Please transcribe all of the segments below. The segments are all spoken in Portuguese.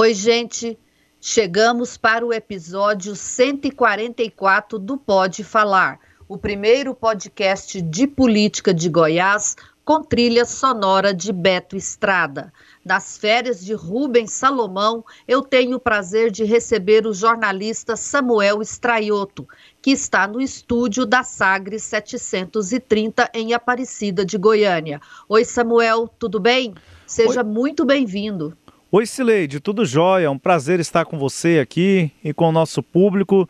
Oi, gente. Chegamos para o episódio 144 do Pode Falar, o primeiro podcast de política de Goiás com trilha sonora de Beto Estrada. Nas férias de Rubens Salomão, eu tenho o prazer de receber o jornalista Samuel Estraioto, que está no estúdio da Sagres 730 em Aparecida de Goiânia. Oi, Samuel, tudo bem? Seja Oi. muito bem-vindo. Oi, Sileide, tudo jóia? Um prazer estar com você aqui e com o nosso público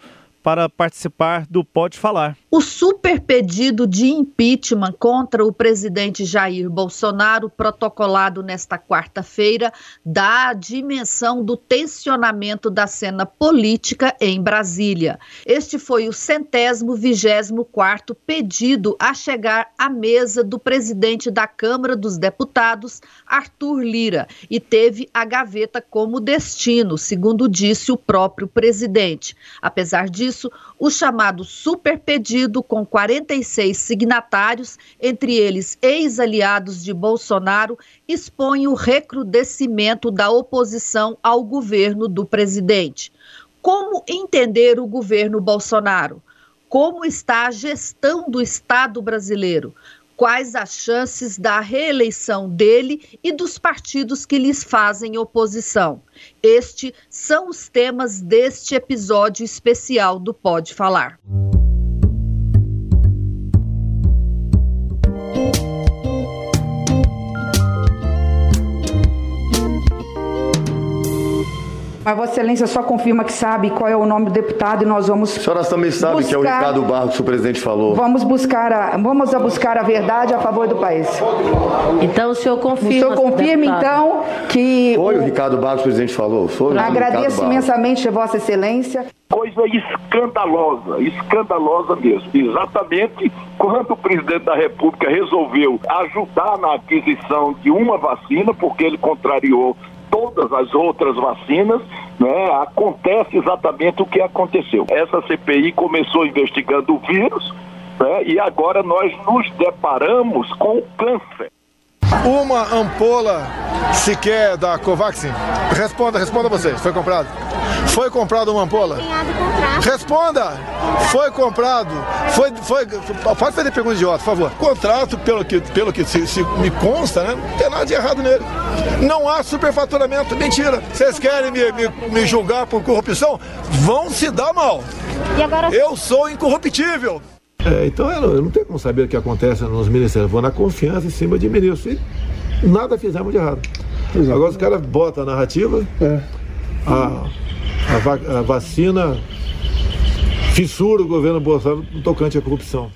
para participar do Pode Falar. O super pedido de impeachment contra o presidente Jair Bolsonaro, protocolado nesta quarta-feira, dá a dimensão do tensionamento da cena política em Brasília. Este foi o centésimo vigésimo quarto pedido a chegar à mesa do presidente da Câmara dos Deputados, Arthur Lira, e teve a gaveta como destino, segundo disse o próprio presidente. Apesar disso, o chamado super pedido pedido com 46 signatários, entre eles ex-aliados de Bolsonaro, expõe o recrudescimento da oposição ao governo do presidente. Como entender o governo Bolsonaro? Como está a gestão do Estado brasileiro? Quais as chances da reeleição dele e dos partidos que lhes fazem oposição. Estes são os temas deste episódio especial do Pode Falar. Mas Vossa Excelência só confirma que sabe qual é o nome do deputado e nós vamos. A senhora também sabe buscar... que é o Ricardo Barros que o presidente falou. Vamos buscar a, vamos a buscar a verdade a favor do país. Então o senhor confirma. O senhor confirma, então, que. Foi o, o Ricardo Barros que o presidente falou. Foi Agradeço imensamente, Vossa Excelência. Coisa escandalosa, escandalosa mesmo. Exatamente quando o presidente da República resolveu ajudar na aquisição de uma vacina, porque ele contrariou todas as outras vacinas, né, acontece exatamente o que aconteceu. Essa CPI começou investigando o vírus né, e agora nós nos deparamos com o câncer. Uma ampola sequer da Covaxin? Responda, responda você. Foi comprado? Foi comprado uma ampola? Responda! Foi comprado. Foi, foi, pode fazer pergunta idiota, por favor. Contrato, pelo que, pelo que se, se, me consta, né? Não tem nada de errado nele. Não há superfaturamento. Mentira. Vocês querem me, me, me julgar por corrupção? Vão se dar mal. Eu sou incorruptível. É, então eu não, eu não, tenho como saber o que acontece nos ministérios. Vou na confiança em cima de ministros. E nada fizemos de errado. Exato. Agora os caras botam a narrativa, é. a, a, va a vacina fissura o governo Bolsonaro no tocante à corrupção.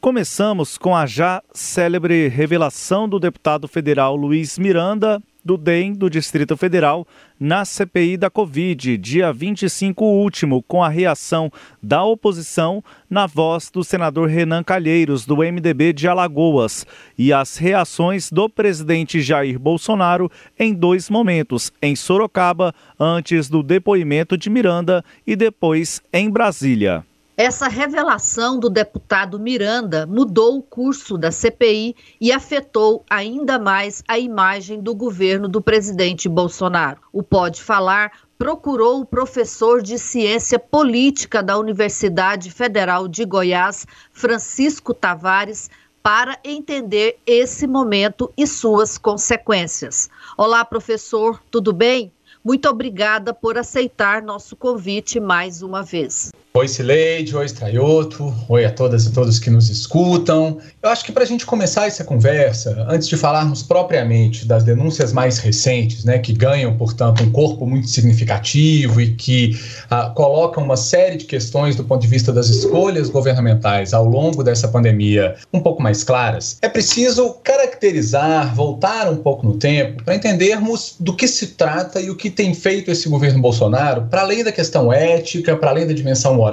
Começamos com a já célebre revelação do deputado federal Luiz Miranda do DEM do Distrito Federal na CPI da Covid, dia 25 último, com a reação da oposição na voz do senador Renan Calheiros, do MDB de Alagoas, e as reações do presidente Jair Bolsonaro em dois momentos, em Sorocaba, antes do depoimento de Miranda, e depois em Brasília. Essa revelação do deputado Miranda mudou o curso da CPI e afetou ainda mais a imagem do governo do presidente Bolsonaro. O Pode Falar procurou o professor de ciência política da Universidade Federal de Goiás, Francisco Tavares, para entender esse momento e suas consequências. Olá, professor, tudo bem? Muito obrigada por aceitar nosso convite mais uma vez. Oi, Sileide, oi, Straioto, oi a todas e todos que nos escutam. Eu acho que para a gente começar essa conversa, antes de falarmos propriamente das denúncias mais recentes, né, que ganham, portanto, um corpo muito significativo e que uh, colocam uma série de questões do ponto de vista das escolhas governamentais ao longo dessa pandemia um pouco mais claras, é preciso caracterizar, voltar um pouco no tempo, para entendermos do que se trata e o que tem feito esse governo Bolsonaro, para além da questão ética, para além da dimensão moral,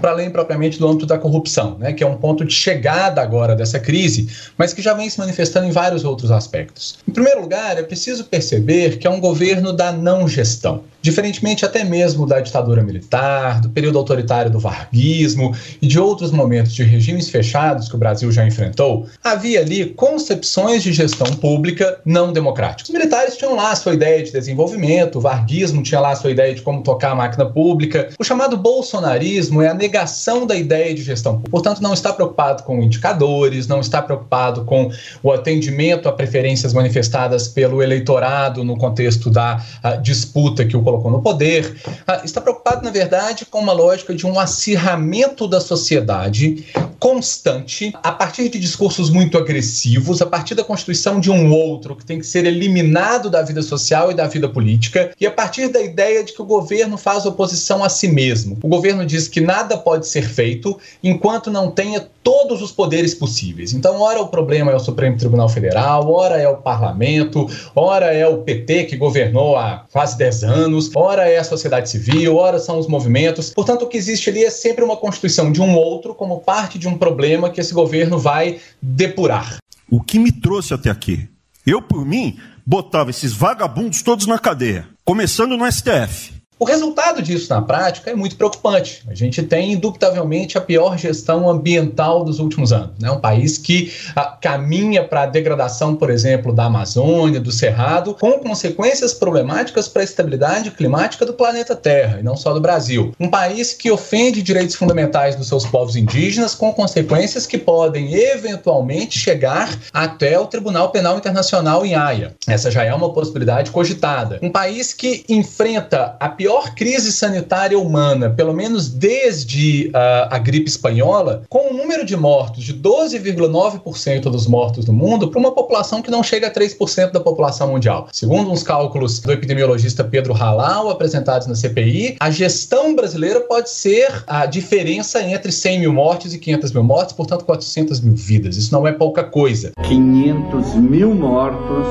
para além propriamente do âmbito da corrupção, né, que é um ponto de chegada agora dessa crise, mas que já vem se manifestando em vários outros aspectos. Em primeiro lugar, é preciso perceber que é um governo da não gestão. Diferentemente até mesmo da ditadura militar, do período autoritário do varguismo e de outros momentos de regimes fechados que o Brasil já enfrentou, havia ali concepções de gestão pública não democráticas. Os militares tinham lá a sua ideia de desenvolvimento, o varguismo tinha lá a sua ideia de como tocar a máquina pública. O chamado bolsonarismo é a negação da ideia de gestão pública. Portanto, não está preocupado com indicadores, não está preocupado com o atendimento a preferências manifestadas pelo eleitorado no contexto da disputa que o colocou no poder, ah, está preocupado, na verdade, com uma lógica de um acirramento da sociedade constante, a partir de discursos muito agressivos, a partir da constituição de um outro que tem que ser eliminado da vida social e da vida política, e a partir da ideia de que o governo faz oposição a si mesmo. O governo diz que nada pode ser feito enquanto não tenha todos os poderes possíveis. Então, ora o problema é o Supremo Tribunal Federal, ora é o parlamento, ora é o PT que governou há quase 10 anos, ora é a sociedade civil, ora são os movimentos. Portanto, o que existe ali é sempre uma constituição de um outro como parte de um problema que esse governo vai depurar. O que me trouxe até aqui? Eu, por mim, botava esses vagabundos todos na cadeia, começando no STF. O resultado disso na prática é muito preocupante. A gente tem, indubitavelmente, a pior gestão ambiental dos últimos anos. Né? Um país que a, ah, caminha para a degradação, por exemplo, da Amazônia, do Cerrado, com consequências problemáticas para a estabilidade climática do planeta Terra, e não só do Brasil. Um país que ofende direitos fundamentais dos seus povos indígenas, com consequências que podem, eventualmente, chegar até o Tribunal Penal Internacional em Haia. Essa já é uma possibilidade cogitada. Um país que enfrenta a pior pior crise sanitária humana, pelo menos desde uh, a gripe espanhola, com um número de mortos de 12,9% dos mortos do mundo para uma população que não chega a 3% da população mundial. Segundo uns cálculos do epidemiologista Pedro Halal, apresentados na CPI, a gestão brasileira pode ser a diferença entre 100 mil mortes e 500 mil mortes, portanto 400 mil vidas. Isso não é pouca coisa. 500 mil mortos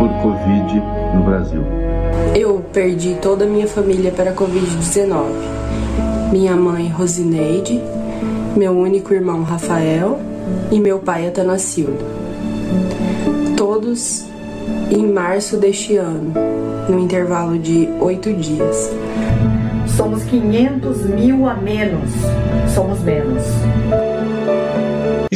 por Covid no Brasil. Eu perdi toda a minha família para a Covid-19. Minha mãe, Rosineide, meu único irmão, Rafael, e meu pai, Atanacildo. Todos em março deste ano, no intervalo de oito dias. Somos 500 mil a menos. Somos menos.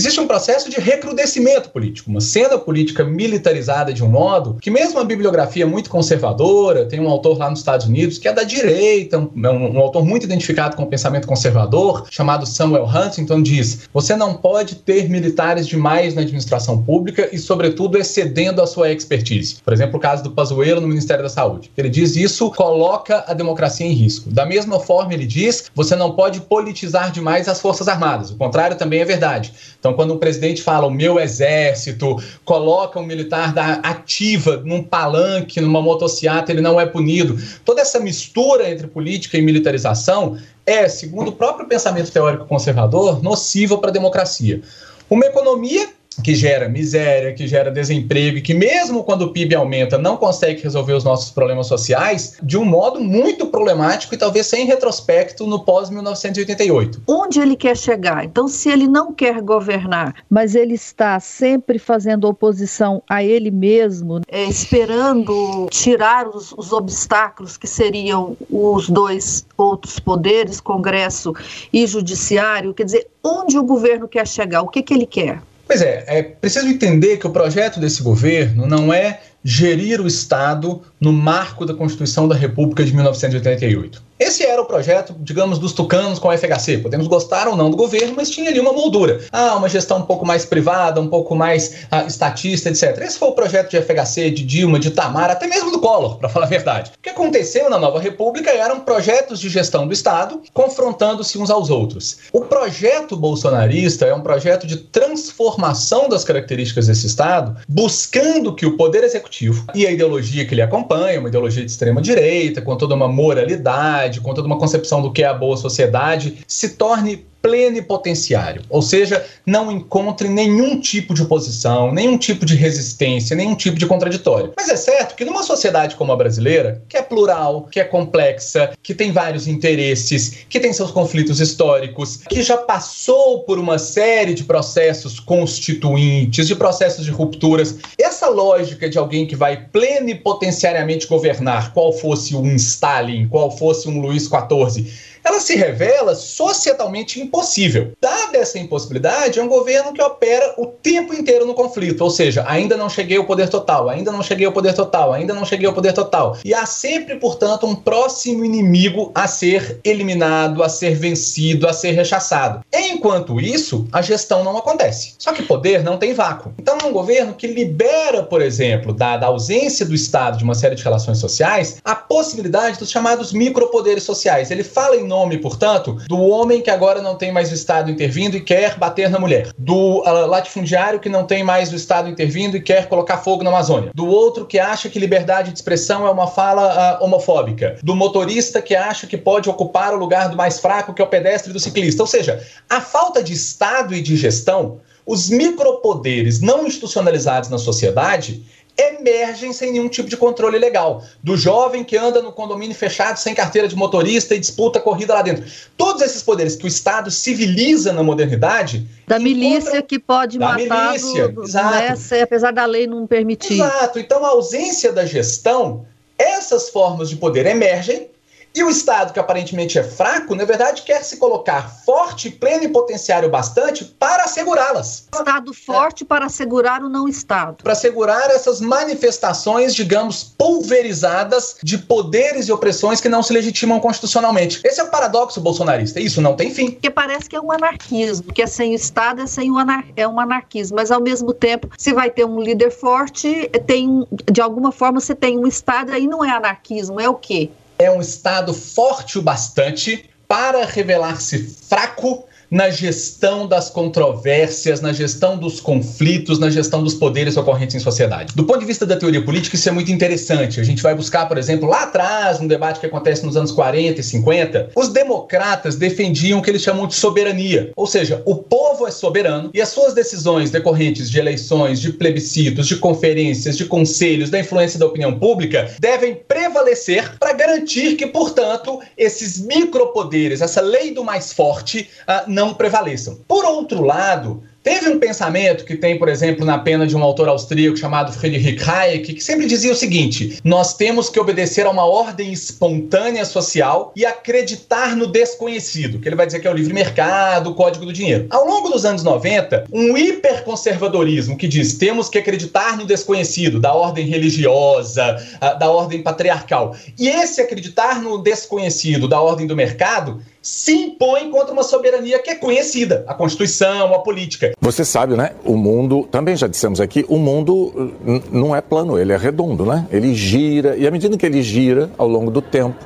Existe um processo de recrudescimento político, uma cena política militarizada de um modo que, mesmo a bibliografia muito conservadora, tem um autor lá nos Estados Unidos que é da direita, um, um, um autor muito identificado com o pensamento conservador, chamado Samuel Huntington, diz: você não pode ter militares demais na administração pública e, sobretudo, excedendo a sua expertise. Por exemplo, o caso do Pazuello no Ministério da Saúde. Ele diz isso coloca a democracia em risco. Da mesma forma, ele diz: você não pode politizar demais as Forças Armadas. O contrário também é verdade. Então, quando o presidente fala o meu exército, coloca um militar da ativa num palanque, numa motocicleta, ele não é punido. Toda essa mistura entre política e militarização é, segundo o próprio pensamento teórico conservador, nociva para a democracia. Uma economia que gera miséria, que gera desemprego e que mesmo quando o PIB aumenta não consegue resolver os nossos problemas sociais de um modo muito problemático e talvez sem retrospecto no pós 1988. Onde ele quer chegar? Então, se ele não quer governar, mas ele está sempre fazendo oposição a ele mesmo, é, esperando tirar os, os obstáculos que seriam os dois outros poderes, Congresso e Judiciário, quer dizer, onde o governo quer chegar? O que, que ele quer? Pois é, é preciso entender que o projeto desse governo não é gerir o Estado no marco da Constituição da República de 1988. Esse era o projeto, digamos, dos tucanos com a FHC. Podemos gostar ou não do governo, mas tinha ali uma moldura. Ah, uma gestão um pouco mais privada, um pouco mais ah, estatista, etc. Esse foi o projeto de FHC, de Dilma, de Tamar, até mesmo do Collor, para falar a verdade. O que aconteceu na nova república eram projetos de gestão do Estado confrontando-se uns aos outros. O projeto bolsonarista é um projeto de transformação das características desse Estado, buscando que o poder executivo e a ideologia que ele acompanha, uma ideologia de extrema direita, com toda uma moralidade, com toda uma concepção do que é a boa sociedade, se torne plenipotenciário, ou seja, não encontre nenhum tipo de oposição, nenhum tipo de resistência, nenhum tipo de contraditório. Mas é certo que numa sociedade como a brasileira, que é plural, que é complexa, que tem vários interesses, que tem seus conflitos históricos, que já passou por uma série de processos constituintes, de processos de rupturas, essa lógica de alguém que vai plenipotenciariamente governar, qual fosse um Stalin, qual fosse um Luís XIV, ela se revela societalmente impossível. Dada essa impossibilidade, é um governo que opera o tempo inteiro no conflito, ou seja, ainda não cheguei ao poder total, ainda não cheguei ao poder total, ainda não cheguei ao poder total. E há sempre, portanto, um próximo inimigo a ser eliminado, a ser vencido, a ser rechaçado. Enquanto isso, a gestão não acontece. Só que poder não tem vácuo. Então, é um governo que libera, por exemplo, da ausência do Estado de uma série de relações sociais, a possibilidade dos chamados micropoderes sociais. Ele fala em nome, portanto, do homem que agora não tem mais o Estado intervindo e quer bater na mulher, do uh, latifundiário que não tem mais o Estado intervindo e quer colocar fogo na Amazônia, do outro que acha que liberdade de expressão é uma fala uh, homofóbica, do motorista que acha que pode ocupar o lugar do mais fraco, que é o pedestre e do ciclista. Ou seja, a falta de Estado e de gestão, os micropoderes não institucionalizados na sociedade, emergem sem nenhum tipo de controle legal. Do jovem que anda no condomínio fechado sem carteira de motorista e disputa corrida lá dentro. Todos esses poderes que o Estado civiliza na modernidade. Da milícia que pode da matar. Milícia, do, exato. Né, apesar da lei não permitir. Exato. Então a ausência da gestão, essas formas de poder emergem e o Estado, que aparentemente é fraco, na verdade quer se colocar forte, pleno e potenciário bastante para assegurá-las. Estado forte é. para assegurar o não Estado. Para assegurar essas manifestações, digamos, pulverizadas de poderes e opressões que não se legitimam constitucionalmente. Esse é o paradoxo bolsonarista. Isso não tem fim. Porque parece que é um anarquismo, que é sem o Estado, é, sem o anar é um anarquismo. Mas, ao mesmo tempo, se vai ter um líder forte, tem, de alguma forma você tem um Estado, aí não é anarquismo, é o quê? É um Estado forte o bastante para revelar-se fraco na gestão das controvérsias, na gestão dos conflitos, na gestão dos poderes ocorrentes em sociedade. Do ponto de vista da teoria política, isso é muito interessante. A gente vai buscar, por exemplo, lá atrás, um debate que acontece nos anos 40 e 50, os democratas defendiam o que eles chamam de soberania, ou seja, o povo é soberano e as suas decisões decorrentes de eleições, de plebiscitos, de conferências, de conselhos, da influência da opinião pública devem prevalecer para garantir que, portanto, esses micropoderes, essa lei do mais forte, uh, não não prevaleçam. Por outro lado, Teve um pensamento que tem, por exemplo, na pena de um autor austríaco chamado Friedrich Hayek, que sempre dizia o seguinte: nós temos que obedecer a uma ordem espontânea social e acreditar no desconhecido, que ele vai dizer que é o livre mercado, o código do dinheiro. Ao longo dos anos 90, um hiperconservadorismo que diz temos que acreditar no desconhecido, da ordem religiosa, da ordem patriarcal, e esse acreditar no desconhecido, da ordem do mercado, se impõe contra uma soberania que é conhecida, a Constituição, a política. Você sabe, né? O mundo, também já dissemos aqui, o mundo não é plano, ele é redondo, né? Ele gira, e à medida que ele gira ao longo do tempo,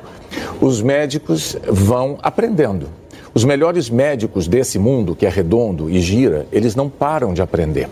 os médicos vão aprendendo. Os melhores médicos desse mundo, que é redondo e gira, eles não param de aprender.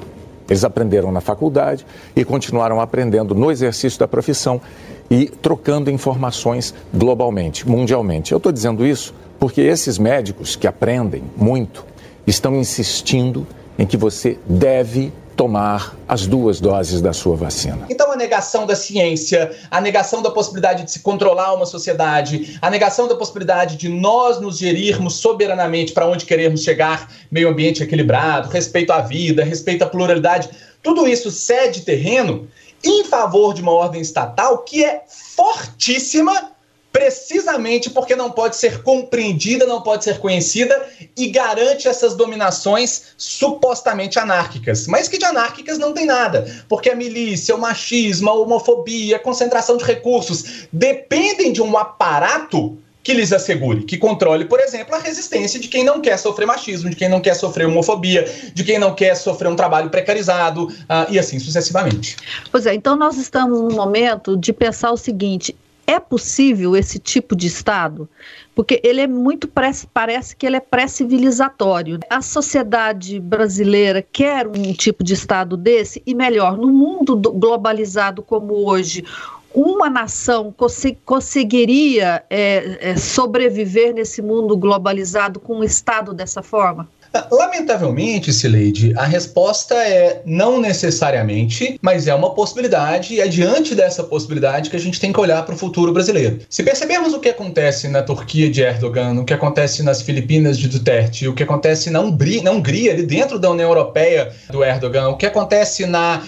Eles aprenderam na faculdade e continuaram aprendendo no exercício da profissão e trocando informações globalmente, mundialmente. Eu estou dizendo isso porque esses médicos que aprendem muito estão insistindo em que você deve tomar as duas doses da sua vacina. Então, a negação da ciência, a negação da possibilidade de se controlar uma sociedade, a negação da possibilidade de nós nos gerirmos soberanamente para onde queremos chegar, meio ambiente equilibrado, respeito à vida, respeito à pluralidade, tudo isso cede terreno em favor de uma ordem estatal que é fortíssima precisamente porque não pode ser compreendida, não pode ser conhecida e garante essas dominações supostamente anárquicas. Mas que de anárquicas não tem nada, porque a milícia, o machismo, a homofobia, a concentração de recursos dependem de um aparato que lhes assegure, que controle, por exemplo, a resistência de quem não quer sofrer machismo, de quem não quer sofrer homofobia, de quem não quer sofrer um trabalho precarizado uh, e assim sucessivamente. Pois é, então nós estamos no momento de pensar o seguinte: é possível esse tipo de Estado? Porque ele é muito, parece que ele é pré-civilizatório. A sociedade brasileira quer um tipo de Estado desse, e melhor, no mundo globalizado como hoje, uma nação conseguiria é, é, sobreviver nesse mundo globalizado com um Estado dessa forma? Lamentavelmente, Sileide, a resposta é não necessariamente, mas é uma possibilidade, e é diante dessa possibilidade que a gente tem que olhar para o futuro brasileiro. Se percebermos o que acontece na Turquia de Erdogan, o que acontece nas Filipinas de Duterte, o que acontece na Hungria, na Hungria ali dentro da União Europeia do Erdogan, o que acontece na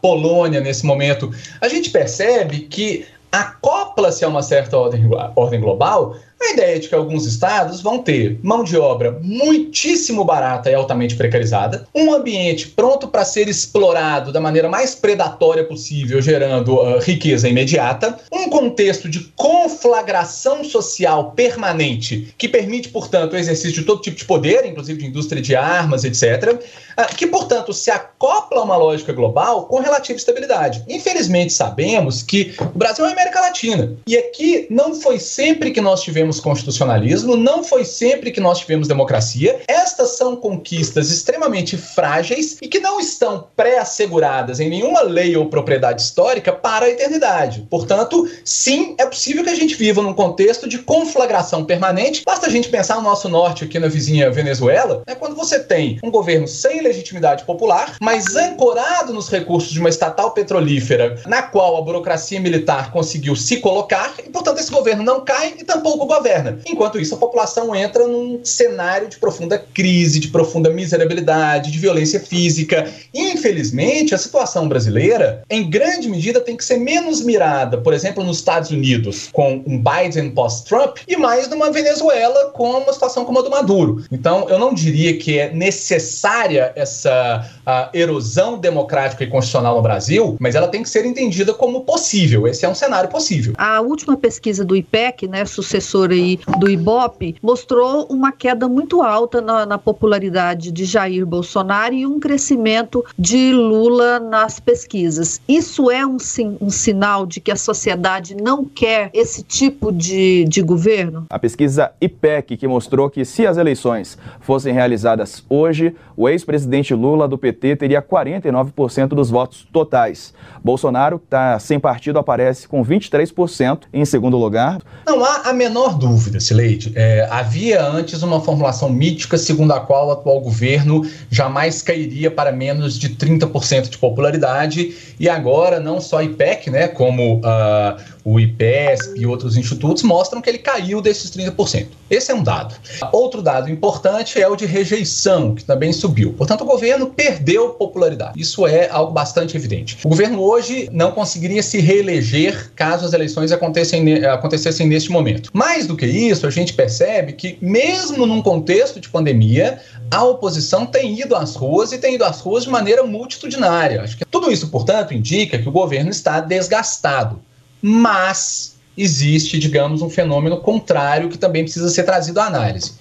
Polônia nesse momento, a gente percebe que acopla-se a uma certa ordem, ordem global a ideia de que alguns estados vão ter mão de obra muitíssimo barata e altamente precarizada, um ambiente pronto para ser explorado da maneira mais predatória possível, gerando uh, riqueza imediata, um contexto de conflagração social permanente que permite, portanto, o exercício de todo tipo de poder, inclusive de indústria de armas, etc., uh, que, portanto, se acopla a uma lógica global com relativa estabilidade. Infelizmente, sabemos que o Brasil é a América Latina e aqui não foi sempre que nós tivemos tivemos constitucionalismo, não foi sempre que nós tivemos democracia. Estas são conquistas extremamente frágeis e que não estão pré-asseguradas em nenhuma lei ou propriedade histórica para a eternidade. Portanto, sim, é possível que a gente viva num contexto de conflagração permanente. Basta a gente pensar no nosso norte aqui na vizinha Venezuela, né, quando você tem um governo sem legitimidade popular, mas ancorado nos recursos de uma estatal petrolífera, na qual a burocracia militar conseguiu se colocar, e portanto esse governo não cai e tampouco o governa. Enquanto isso, a população entra num cenário de profunda crise, de profunda miserabilidade, de violência física. Infelizmente, a situação brasileira, em grande medida, tem que ser menos mirada, por exemplo, nos Estados Unidos, com um Biden pós-Trump, e mais numa Venezuela com uma situação como a do Maduro. Então, eu não diria que é necessária essa erosão democrática e constitucional no Brasil, mas ela tem que ser entendida como possível. Esse é um cenário possível. A última pesquisa do IPEC, né, sucessor aí do Ibope, mostrou uma queda muito alta na, na popularidade de Jair Bolsonaro e um crescimento de Lula nas pesquisas. Isso é um, um sinal de que a sociedade não quer esse tipo de, de governo? A pesquisa IPEC, que mostrou que se as eleições fossem realizadas hoje, o ex-presidente Lula do PT teria 49% dos votos totais. Bolsonaro, que está sem partido, aparece com 23% em segundo lugar. Não há a menor dúvida, Sileide. É, havia antes uma formulação mítica segundo a qual o atual governo jamais cairia para menos de 30% de popularidade e agora não só a IPEC, né, como uh, o IPESP e outros institutos mostram que ele caiu desses 30%. Esse é um dado. Outro dado importante é o de rejeição, que também subiu. Portanto, o governo perdeu popularidade. Isso é algo bastante evidente. O governo hoje não conseguiria se reeleger caso as eleições acontecessem, neste momento. Mais do que isso, a gente percebe que, mesmo num contexto de pandemia, a oposição tem ido às ruas e tem ido às ruas de maneira multitudinária. Acho que tudo isso, portanto, indica que o governo está desgastado mas existe, digamos, um fenômeno contrário que também precisa ser trazido à análise.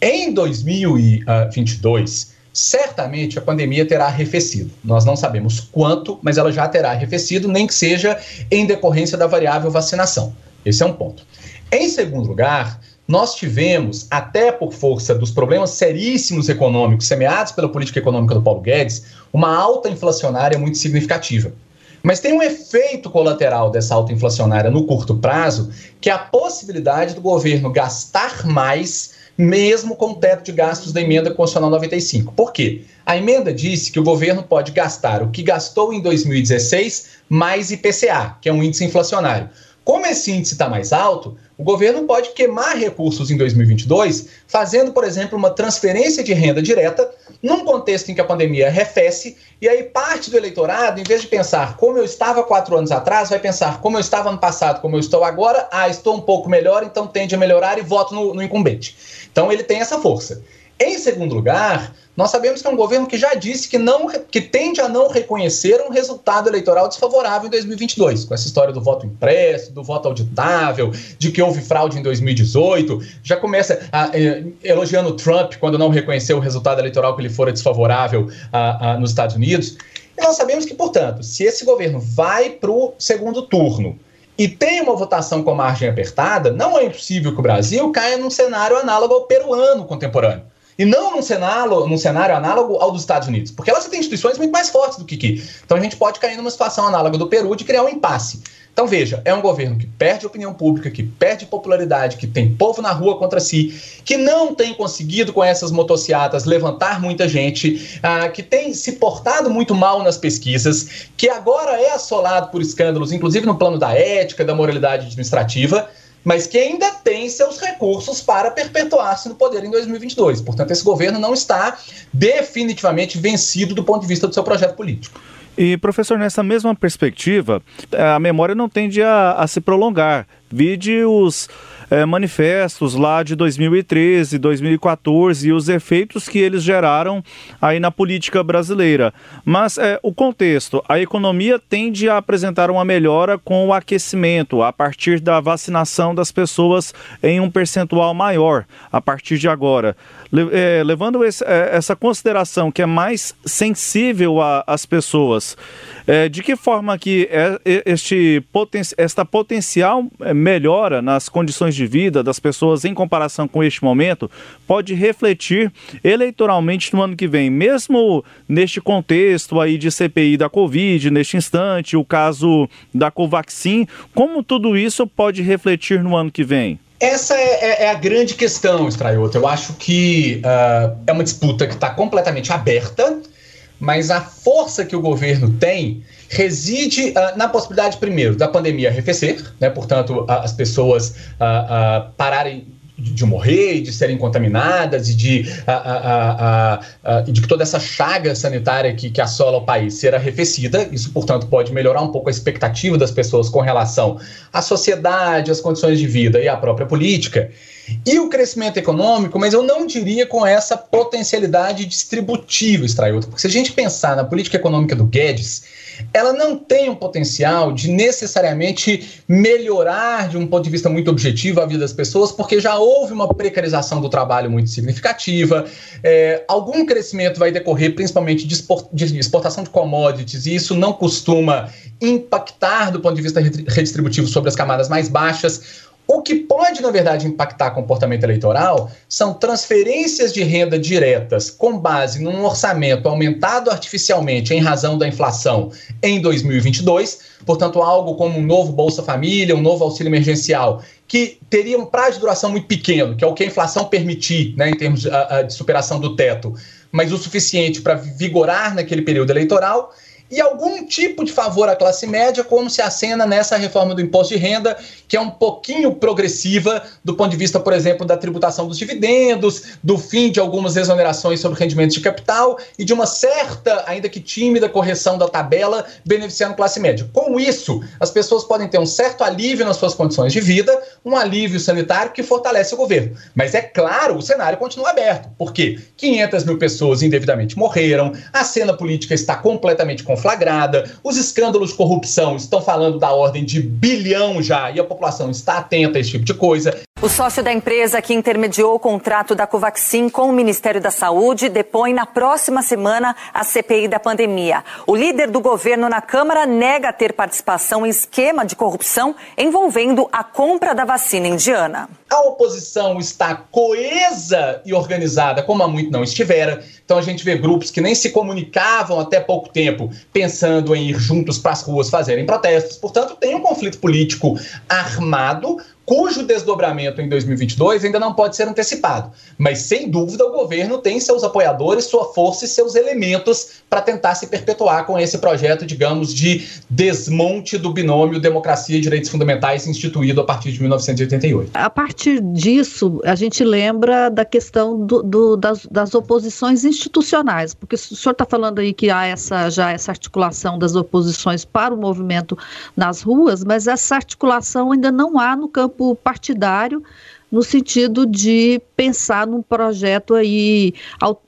Em 2022, certamente a pandemia terá arrefecido. Nós não sabemos quanto, mas ela já terá arrefecido, nem que seja em decorrência da variável vacinação. Esse é um ponto. Em segundo lugar, nós tivemos, até por força dos problemas seríssimos econômicos semeados pela política econômica do Paulo Guedes, uma alta inflacionária muito significativa. Mas tem um efeito colateral dessa alta inflacionária no curto prazo, que é a possibilidade do governo gastar mais, mesmo com o teto de gastos da emenda constitucional 95. Por quê? A emenda disse que o governo pode gastar o que gastou em 2016 mais IPCA, que é um índice inflacionário. Como esse índice está mais alto, o governo pode queimar recursos em 2022, fazendo, por exemplo, uma transferência de renda direta, num contexto em que a pandemia arrefece, e aí parte do eleitorado, em vez de pensar como eu estava quatro anos atrás, vai pensar como eu estava no passado, como eu estou agora, ah, estou um pouco melhor, então tende a melhorar e voto no, no incumbente. Então ele tem essa força. Em segundo lugar, nós sabemos que é um governo que já disse que, não, que tende a não reconhecer um resultado eleitoral desfavorável em 2022, com essa história do voto impresso, do voto auditável, de que houve fraude em 2018. Já começa a, eh, elogiando Trump quando não reconheceu o resultado eleitoral que lhe fora desfavorável a, a, nos Estados Unidos. E nós sabemos que, portanto, se esse governo vai para o segundo turno e tem uma votação com margem apertada, não é impossível que o Brasil caia num cenário análogo ao peruano contemporâneo e não num cenário, num cenário análogo ao dos Estados Unidos, porque lá você tem instituições muito mais fortes do que aqui. Então a gente pode cair numa situação análoga do Peru de criar um impasse. Então veja, é um governo que perde opinião pública, que perde popularidade, que tem povo na rua contra si, que não tem conseguido com essas motocicletas levantar muita gente, ah, que tem se portado muito mal nas pesquisas, que agora é assolado por escândalos, inclusive no plano da ética, da moralidade administrativa mas que ainda tem seus recursos para perpetuar-se no poder em 2022. Portanto, esse governo não está definitivamente vencido do ponto de vista do seu projeto político. E, professor, nessa mesma perspectiva, a memória não tende a, a se prolongar. Vide os é, manifestos lá de 2013, 2014 e os efeitos que eles geraram aí na política brasileira. Mas é, o contexto, a economia tende a apresentar uma melhora com o aquecimento, a partir da vacinação das pessoas em um percentual maior a partir de agora. É, levando esse, é, essa consideração que é mais sensível às pessoas, é, de que forma que é, este poten esta potencial é, melhora nas condições de vida das pessoas em comparação com este momento pode refletir eleitoralmente no ano que vem, mesmo neste contexto aí de CPI da Covid, neste instante, o caso da Covaxin, como tudo isso pode refletir no ano que vem? Essa é, é, é, a grande questão, Straiota. Eu acho que uh, é uma disputa que está completamente aberta, mas a força que o governo tem reside uh, na possibilidade, primeiro, da pandemia arrefecer, né? portanto, uh, as pessoas pararem de morrer e de serem contaminadas e de, a, a, a, de que toda essa chaga sanitária que, que assola o país ser arrefecida. Isso, portanto, pode melhorar um pouco a expectativa das pessoas com relação à sociedade, às condições de vida e à própria política. E o crescimento econômico, mas eu não diria com essa potencialidade distributiva, Straiuto, porque se a gente pensar na política econômica do Guedes, ela não tem um potencial de necessariamente melhorar, de um ponto de vista muito objetivo, a vida das pessoas, porque já houve uma precarização do trabalho muito significativa. É, algum crescimento vai decorrer principalmente de, de exportação de commodities, e isso não costuma impactar do ponto de vista redistributivo sobre as camadas mais baixas. O que pode, na verdade, impactar comportamento eleitoral são transferências de renda diretas com base num orçamento aumentado artificialmente em razão da inflação em 2022, portanto, algo como um novo Bolsa Família, um novo auxílio emergencial, que teria um prazo de duração muito pequeno, que é o que a inflação permitir, né, em termos de, de superação do teto, mas o suficiente para vigorar naquele período eleitoral e algum tipo de favor à classe média, como se acena nessa reforma do imposto de renda, que é um pouquinho progressiva do ponto de vista, por exemplo, da tributação dos dividendos, do fim de algumas exonerações sobre rendimentos de capital e de uma certa, ainda que tímida, correção da tabela beneficiando a classe média. Com isso, as pessoas podem ter um certo alívio nas suas condições de vida, um alívio sanitário que fortalece o governo. Mas é claro, o cenário continua aberto, porque 500 mil pessoas indevidamente morreram, a cena política está completamente conflagrada, os escândalos de corrupção estão falando da ordem de bilhão já, e a população está atenta a esse tipo de coisa. O sócio da empresa que intermediou o contrato da Covaxin com o Ministério da Saúde depõe na próxima semana a CPI da pandemia. O líder do governo na Câmara nega ter participação em esquema de corrupção envolvendo a compra da vacina indiana. A oposição está coesa e organizada como há muito não estivera. Então a gente vê grupos que nem se comunicavam até pouco tempo pensando em ir juntos para as ruas fazerem protestos. Portanto, tem um conflito político armado cujo desdobramento em 2022 ainda não pode ser antecipado. Mas, sem dúvida, o governo tem seus apoiadores, sua força e seus elementos para tentar se perpetuar com esse projeto, digamos, de desmonte do binômio democracia e direitos fundamentais instituído a partir de 1988. A partir disso, a gente lembra da questão do, do, das, das, oposições institucionais, porque o senhor está falando aí que há essa, já essa articulação das oposições para o movimento nas ruas, mas essa articulação ainda não há no campo partidário no sentido de pensar num projeto aí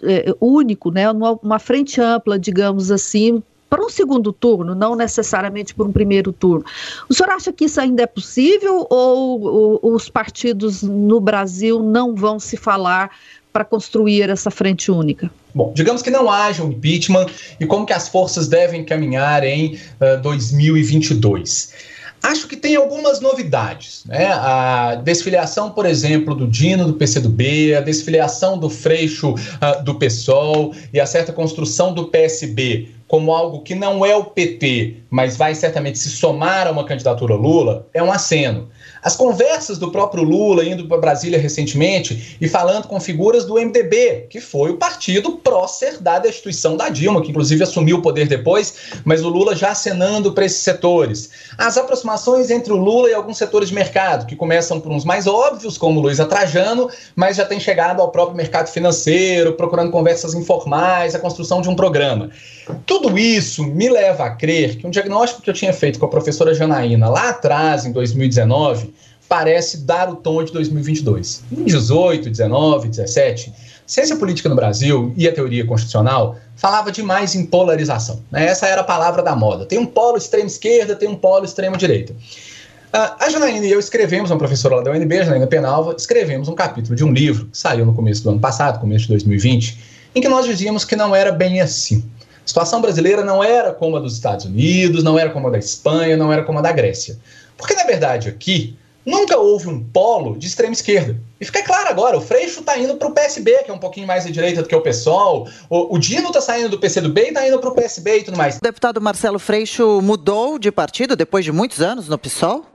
é, único, né, uma frente ampla, digamos assim, para um segundo turno, não necessariamente para um primeiro turno. O senhor acha que isso ainda é possível ou, ou os partidos no Brasil não vão se falar para construir essa frente única? Bom, digamos que não haja um impeachment e como que as forças devem caminhar em uh, 2022. Acho que tem algumas novidades. Né? A desfiliação, por exemplo, do Dino do PCdoB, a desfiliação do Freixo uh, do PSOL e a certa construção do PSB como algo que não é o PT, mas vai certamente se somar a uma candidatura Lula, é um aceno. As conversas do próprio Lula indo para Brasília recentemente e falando com figuras do MDB, que foi o partido prócer da destituição da Dilma, que inclusive assumiu o poder depois, mas o Lula já acenando para esses setores. As aproximações entre o Lula e alguns setores de mercado, que começam por uns mais óbvios, como Luiz Trajano, mas já tem chegado ao próprio mercado financeiro, procurando conversas informais, a construção de um programa. Tudo isso me leva a crer que um diagnóstico que eu tinha feito com a professora Janaína lá atrás, em 2019, parece dar o tom de 2022. Em 18, 19, 17, ciência política no Brasil e a teoria constitucional falava demais em polarização. Né? Essa era a palavra da moda. Tem um polo extrema esquerda, tem um polo extrema direita. Uh, a Janaína e eu escrevemos, uma professora lá da UNB, Janaína Penalva, escrevemos um capítulo de um livro que saiu no começo do ano passado, começo de 2020, em que nós dizíamos que não era bem assim. A situação brasileira não era como a dos Estados Unidos, não era como a da Espanha, não era como a da Grécia. Porque, na verdade, aqui Nunca houve um polo de extrema esquerda. E fica claro agora, o Freixo está indo para o PSB, que é um pouquinho mais à direita do que o PSOL. O, o Dino está saindo do PCdoB e está indo para o PSB e tudo mais. O deputado Marcelo Freixo mudou de partido depois de muitos anos no PSOL?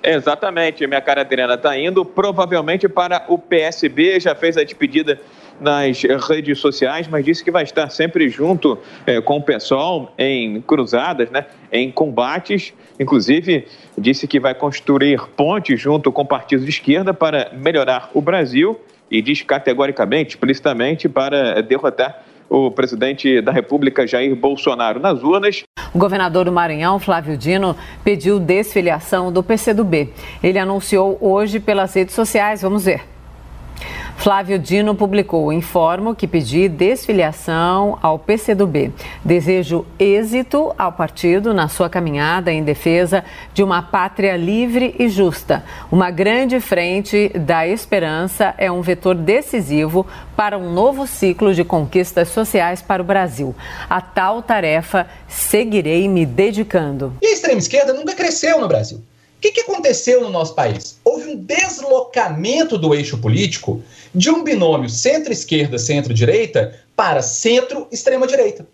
Exatamente, minha cara Adriana está indo provavelmente para o PSB, já fez a despedida nas redes sociais, mas disse que vai estar sempre junto é, com o pessoal em cruzadas, né, em combates. Inclusive, disse que vai construir pontes junto com partidos de esquerda para melhorar o Brasil e diz categoricamente, explicitamente, para derrotar o presidente da República, Jair Bolsonaro, nas urnas. O governador do Maranhão, Flávio Dino, pediu desfiliação do PCdoB. Ele anunciou hoje pelas redes sociais. Vamos ver. Flávio Dino publicou: Informo que pedi desfiliação ao PCdoB. Desejo êxito ao partido na sua caminhada em defesa de uma pátria livre e justa. Uma grande frente da esperança é um vetor decisivo para um novo ciclo de conquistas sociais para o Brasil. A tal tarefa seguirei me dedicando. E a extrema esquerda nunca cresceu no Brasil que, que aconteceu no nosso país? Houve um deslocamento do eixo político de um binômio centro-esquerda, centro-direita para centro-extrema-direita.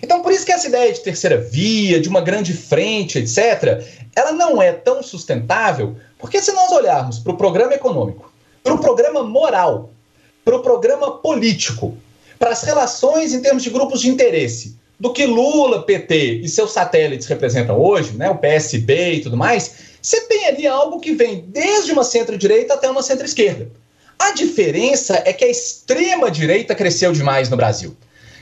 Então, por isso que essa ideia de terceira via, de uma grande frente, etc., ela não é tão sustentável, porque se nós olharmos para o programa econômico, para o programa moral, para o programa político, para as relações em termos de grupos de interesse, do que Lula, PT e seus satélites representam hoje, né, o PSB e tudo mais, você tem ali algo que vem desde uma centro-direita até uma centro-esquerda. A diferença é que a extrema-direita cresceu demais no Brasil.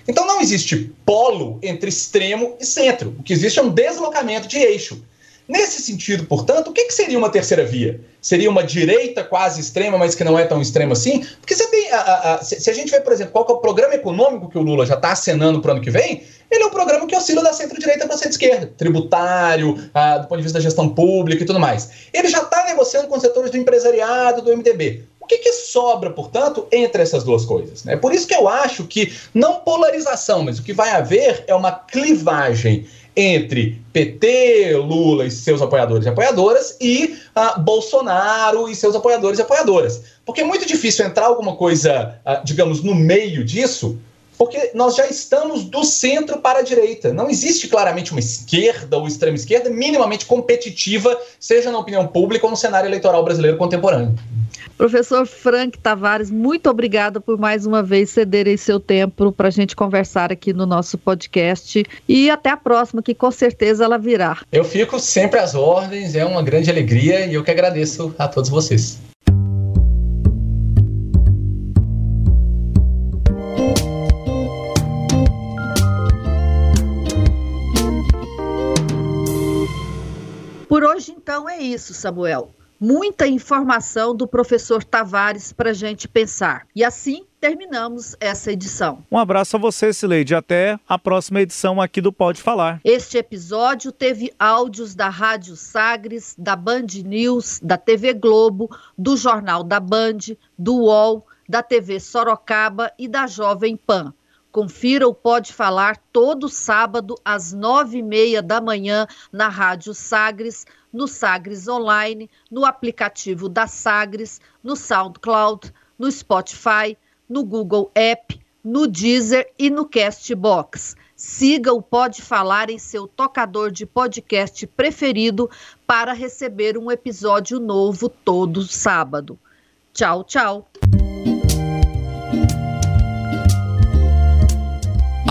Então não existe polo entre extremo e centro. O que existe é um deslocamento de eixo. Nesse sentido, portanto, o que, que seria uma terceira via? Seria uma direita quase extrema, mas que não é tão extrema assim? Porque você tem. A, a, a, se, se, a gente vê, por exemplo, qual é o programa econômico que o Lula já está acenando para o ano que vem, ele é um programa que oscila da centro-direita para centro-esquerda, tributário, ah, do ponto de vista da gestão pública e tudo mais. Ele já está negociando com os setores do empresariado, do MDB. O que, que, sobra, portanto, entre essas duas coisas? É por isso que eu acho que não polarização, mas o que vai haver é uma clivagem entre PT, Lula e seus apoiadores e apoiadoras e ah, Bolsonaro e seus apoiadores e apoiadoras. Porque é muito difícil entrar alguma coisa, ah, digamos, no meio disso porque nós já estamos do centro para a direita. Não existe claramente uma esquerda ou extrema esquerda minimamente competitiva, seja na opinião pública ou no cenário eleitoral brasileiro contemporâneo. Professor Frank Tavares, muito obrigada por mais uma vez cederem seu tempo para a gente conversar aqui no nosso podcast. E até a próxima, que com certeza ela virá. Eu fico sempre às ordens, é uma grande alegria e eu que agradeço a todos vocês. Por hoje, então, é isso, Samuel. Muita informação do professor Tavares para gente pensar. E assim terminamos essa edição. Um abraço a você, Sileide. Até a próxima edição aqui do Pode Falar. Este episódio teve áudios da Rádio Sagres, da Band News, da TV Globo, do Jornal da Band, do UOL, da TV Sorocaba e da Jovem Pan. Confira o Pode Falar todo sábado às nove e meia da manhã na Rádio Sagres, no Sagres Online, no aplicativo da Sagres, no SoundCloud, no Spotify, no Google App, no Deezer e no Castbox. Siga o Pode Falar em seu tocador de podcast preferido para receber um episódio novo todo sábado. Tchau, tchau.